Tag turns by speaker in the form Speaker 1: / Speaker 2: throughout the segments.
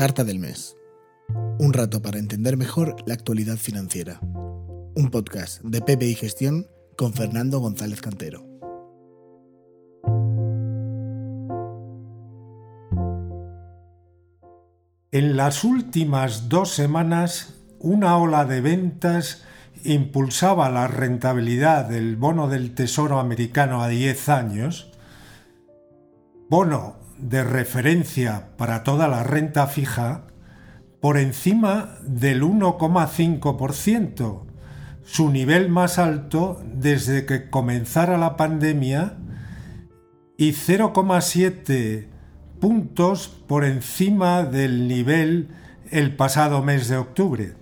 Speaker 1: Carta del mes. Un rato para entender mejor la actualidad financiera. Un podcast de PPI Gestión con Fernando González Cantero.
Speaker 2: En las últimas dos semanas, una ola de ventas impulsaba la rentabilidad del bono del Tesoro americano a 10 años, bono de referencia para toda la renta fija, por encima del 1,5%, su nivel más alto desde que comenzara la pandemia y 0,7 puntos por encima del nivel el pasado mes de octubre.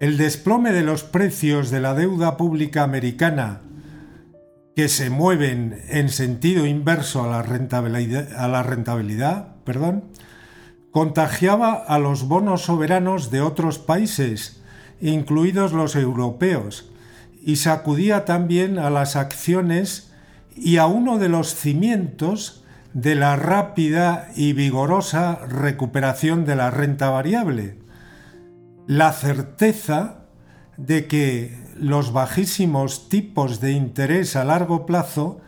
Speaker 2: El desplome de los precios de la deuda pública americana, que se mueven en sentido inverso a la rentabilidad, perdón, contagiaba a los bonos soberanos de otros países, incluidos los europeos, y sacudía también a las acciones y a uno de los cimientos de la rápida y vigorosa recuperación de la renta variable, la certeza de que los bajísimos tipos de interés a largo plazo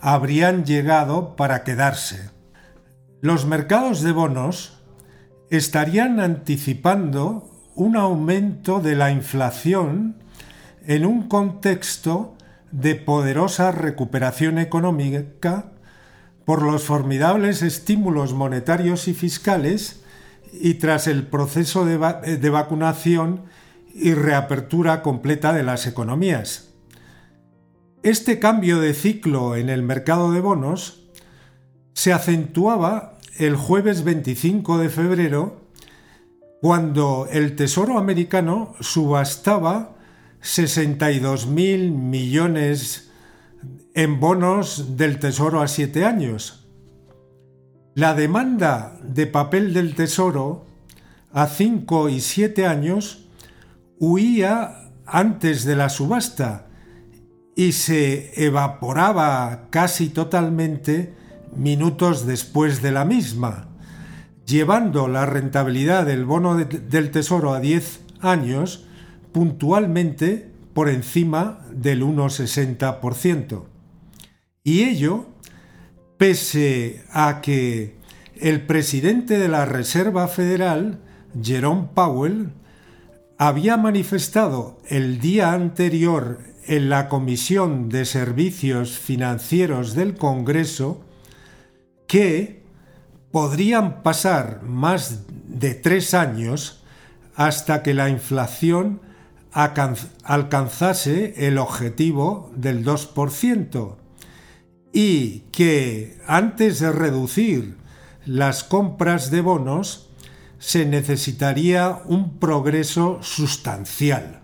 Speaker 2: habrían llegado para quedarse. Los mercados de bonos estarían anticipando un aumento de la inflación en un contexto de poderosa recuperación económica por los formidables estímulos monetarios y fiscales y tras el proceso de, vacunación y reapertura completa de las economías. Este cambio de ciclo en el mercado de bonos se acentuaba el jueves 25 de febrero cuando el Tesoro americano subastaba 62.000 millones en bonos del Tesoro a siete años. La demanda de papel del Tesoro a cinco y siete años huía antes de la subasta y se evaporaba casi totalmente minutos después de la misma, llevando la rentabilidad del bono del Tesoro a 10 años puntualmente por encima del 1,60% y ello pese a que el presidente de la Reserva Federal, Jerome Powell, había manifestado el día anterior en la Comisión de Servicios Financieros del Congreso que podrían pasar más de tres años hasta que la inflación alcanzase el objetivo del 2% y que antes de reducir las compras de bonos se necesitaría un progreso sustancial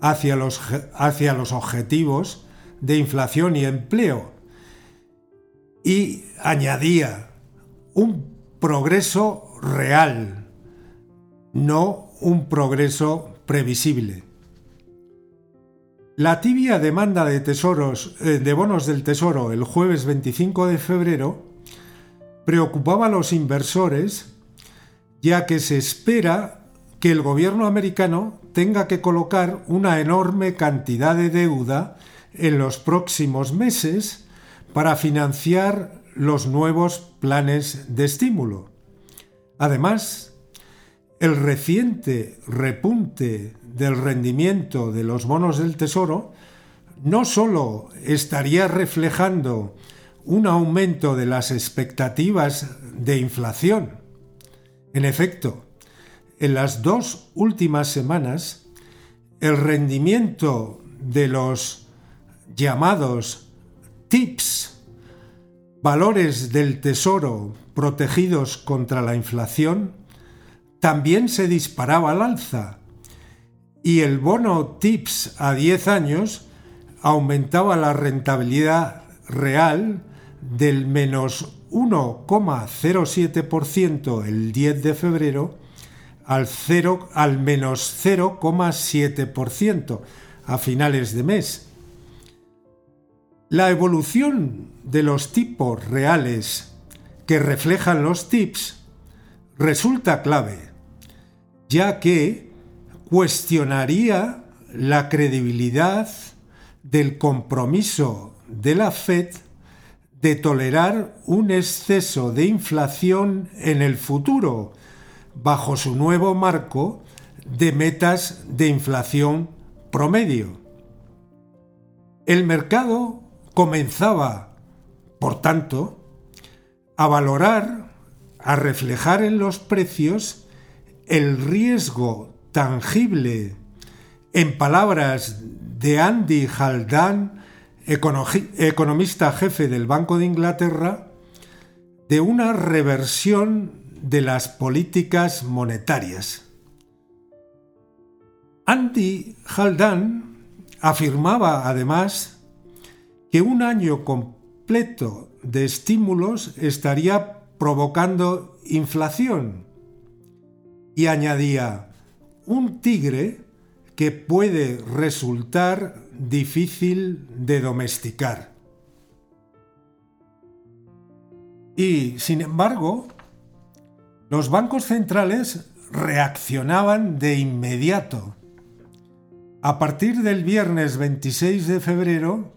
Speaker 2: hacia los, hacia los objetivos de inflación y empleo y añadía un progreso real, no un progreso previsible. La tibia demanda de tesoros eh, de bonos del Tesoro el jueves 25 de febrero preocupaba a los inversores ya que se espera que el gobierno americano tenga que colocar una enorme cantidad de deuda en los próximos meses para financiar los nuevos planes de estímulo. Además, el reciente repunte del rendimiento de los bonos del Tesoro no sólo estaría reflejando un aumento de las expectativas de inflación. En efecto, en las dos últimas semanas, el rendimiento de los llamados TIPS, valores del tesoro protegidos contra la inflación, también se disparaba al alza. Y el bono TIPS a 10 años aumentaba la rentabilidad real del menos 1,07% el 10 de febrero al, 0, al menos 0,7% a finales de mes. La evolución de los tipos reales que reflejan los TIPS resulta clave, ya que cuestionaría la credibilidad del compromiso de la Fed de tolerar un exceso de inflación en el futuro, bajo su nuevo marco de metas de inflación promedio. El mercado comenzaba, por tanto, a valorar, a reflejar en los precios el riesgo tangible, en palabras de Andy Haldane, economista jefe del Banco de Inglaterra, de una reversión de las políticas monetarias. Andy Haldane afirmaba además que un año completo de estímulos estaría provocando inflación y añadía un tigre que puede resultar difícil de domesticar. Y, sin embargo, los bancos centrales reaccionaban de inmediato. A partir del viernes 26 de febrero,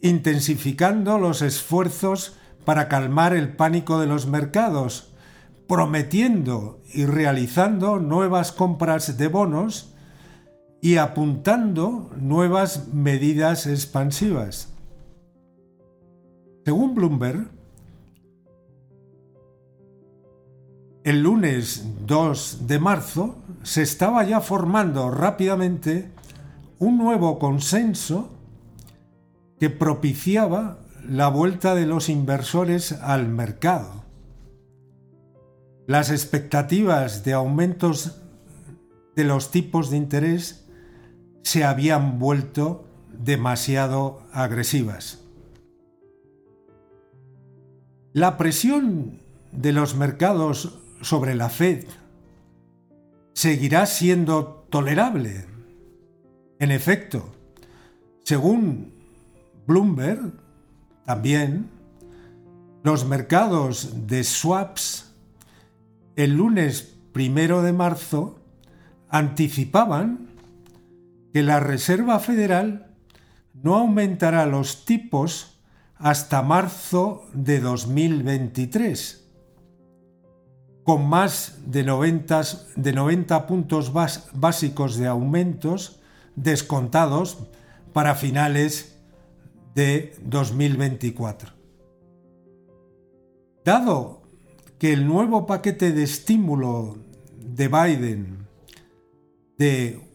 Speaker 2: intensificando los esfuerzos para calmar el pánico de los mercados, prometiendo y realizando nuevas compras de bonos y apuntando nuevas medidas expansivas. Según Bloomberg, el lunes 2 de marzo se estaba ya formando rápidamente un nuevo consenso que propiciaba la vuelta de los inversores al mercado. Las expectativas de aumentos de los tipos de interés se habían vuelto demasiado agresivas. La presión de los mercados sobre la Fed seguirá siendo tolerable. En efecto, según Bloomberg, también los mercados de swaps el lunes primero de marzo anticipaban que la Reserva Federal no aumentará los tipos hasta marzo de 2023, con más de 90, de 90 puntos básicos de aumentos descontados para finales de 2024. Dado que el nuevo paquete de estímulo de Biden de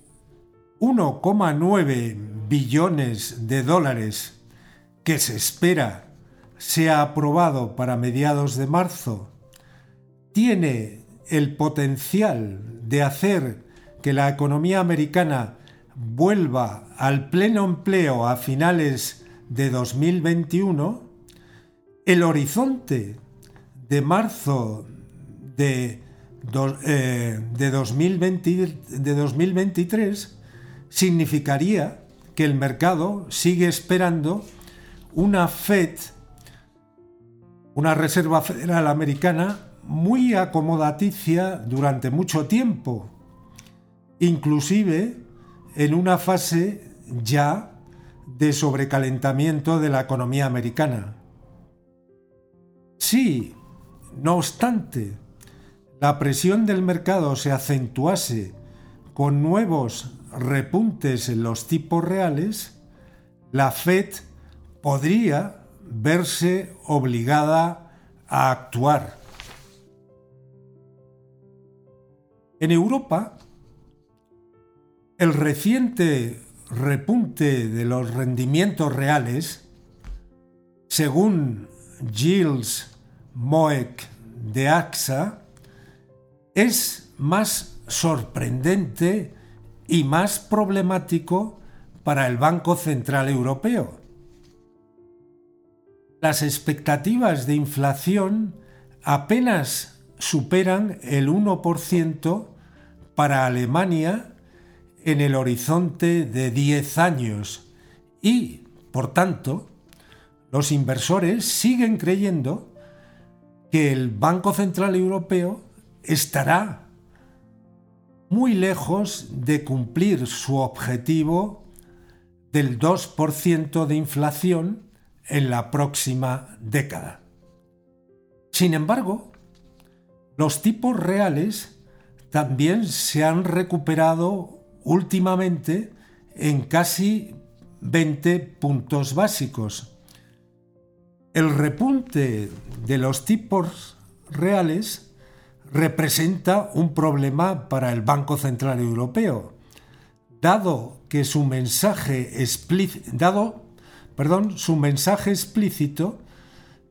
Speaker 2: 1,9 billones de dólares que se espera sea aprobado para mediados de marzo, tiene el potencial de hacer que la economía americana vuelva al pleno empleo a finales de 2021, el horizonte de marzo de, eh, de, 2020, de 2023 significaría que el mercado sigue esperando una Fed, una Reserva Federal Americana muy acomodaticia durante mucho tiempo, inclusive en una fase ya de sobrecalentamiento de la economía americana. Si, no obstante, la presión del mercado se acentuase con nuevos repuntes en los tipos reales, la Fed podría verse obligada a actuar. En Europa, el reciente repunte de los rendimientos reales, según Gilles Moek de AXA, es más sorprendente y más problemático para el Banco Central Europeo. Las expectativas de inflación apenas superan el 1% para Alemania en el horizonte de 10 años y, por tanto, los inversores siguen creyendo que el Banco Central Europeo estará muy lejos de cumplir su objetivo del 2% de inflación en la próxima década. Sin embargo, los tipos reales también se han recuperado últimamente en casi 20 puntos básicos. El repunte de los tipos reales representa un problema para el Banco Central Europeo, dado que su mensaje mensaje explícito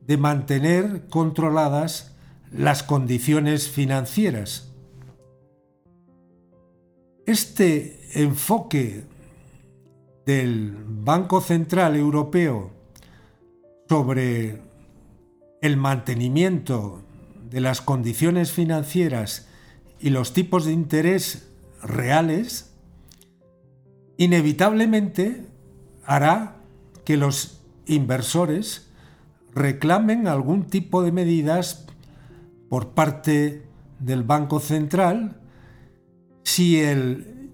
Speaker 2: de mantener controladas las condiciones financieras. Este enfoque del Banco Central Europeo sobre el mantenimiento de las condiciones financieras y los tipos de interés reales, inevitablemente hará que los inversores reclamen algún tipo de medidas por parte del Banco Central si el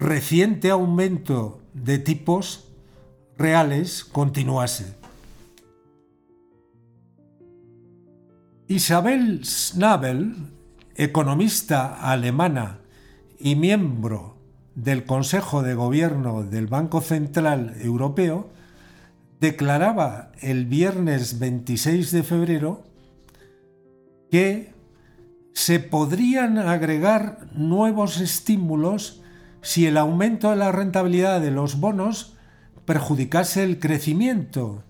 Speaker 2: reciente aumento de tipos reales continuase. Isabel Schnabel, economista alemana y miembro del Consejo de Gobierno del Banco Central Europeo, declaraba el viernes 26 de febrero que se podrían agregar nuevos estímulos si el aumento de la rentabilidad de los bonos perjudicase el crecimiento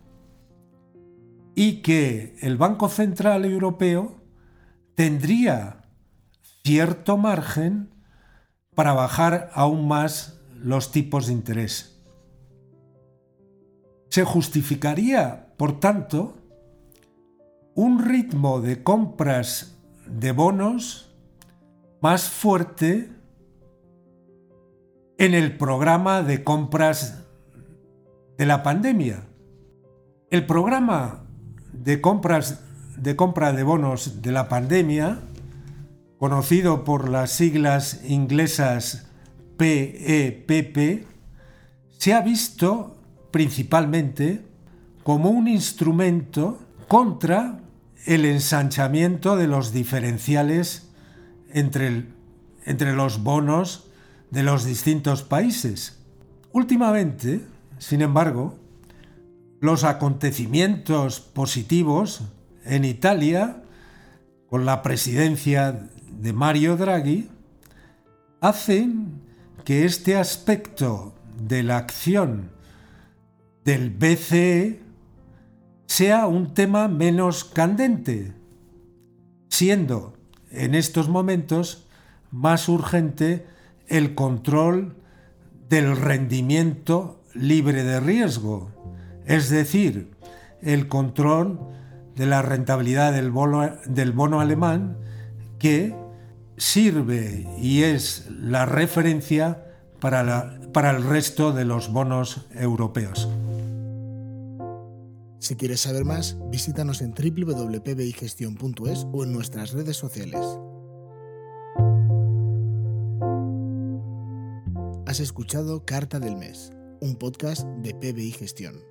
Speaker 2: y que el Banco Central Europeo tendría cierto margen para bajar aún más los tipos de interés. Se justificaría, por tanto, un ritmo de compras de bonos más fuerte en el programa de compras de la pandemia. El programa de compras de compra de bonos de la pandemia, conocido por las siglas inglesas PEPP, e se ha visto principalmente como un instrumento contra el ensanchamiento de los diferenciales entre, entre los bonos de los distintos países. Últimamente, sin embargo, los acontecimientos positivos en Italia, con la presidencia de Mario Draghi, hacen que este aspecto de la acción del BCE sea un tema menos candente, siendo en estos momentos más urgente el control del rendimiento libre de riesgo, es decir, el control de la rentabilidad del bono, alemán que sirve y es la referencia para, para el resto de los bonos europeos.
Speaker 1: Si quieres saber más, visítanos en www.pbigestion.es o en nuestras redes sociales. Has escuchado Carta del Mes, un podcast de PBI Gestión.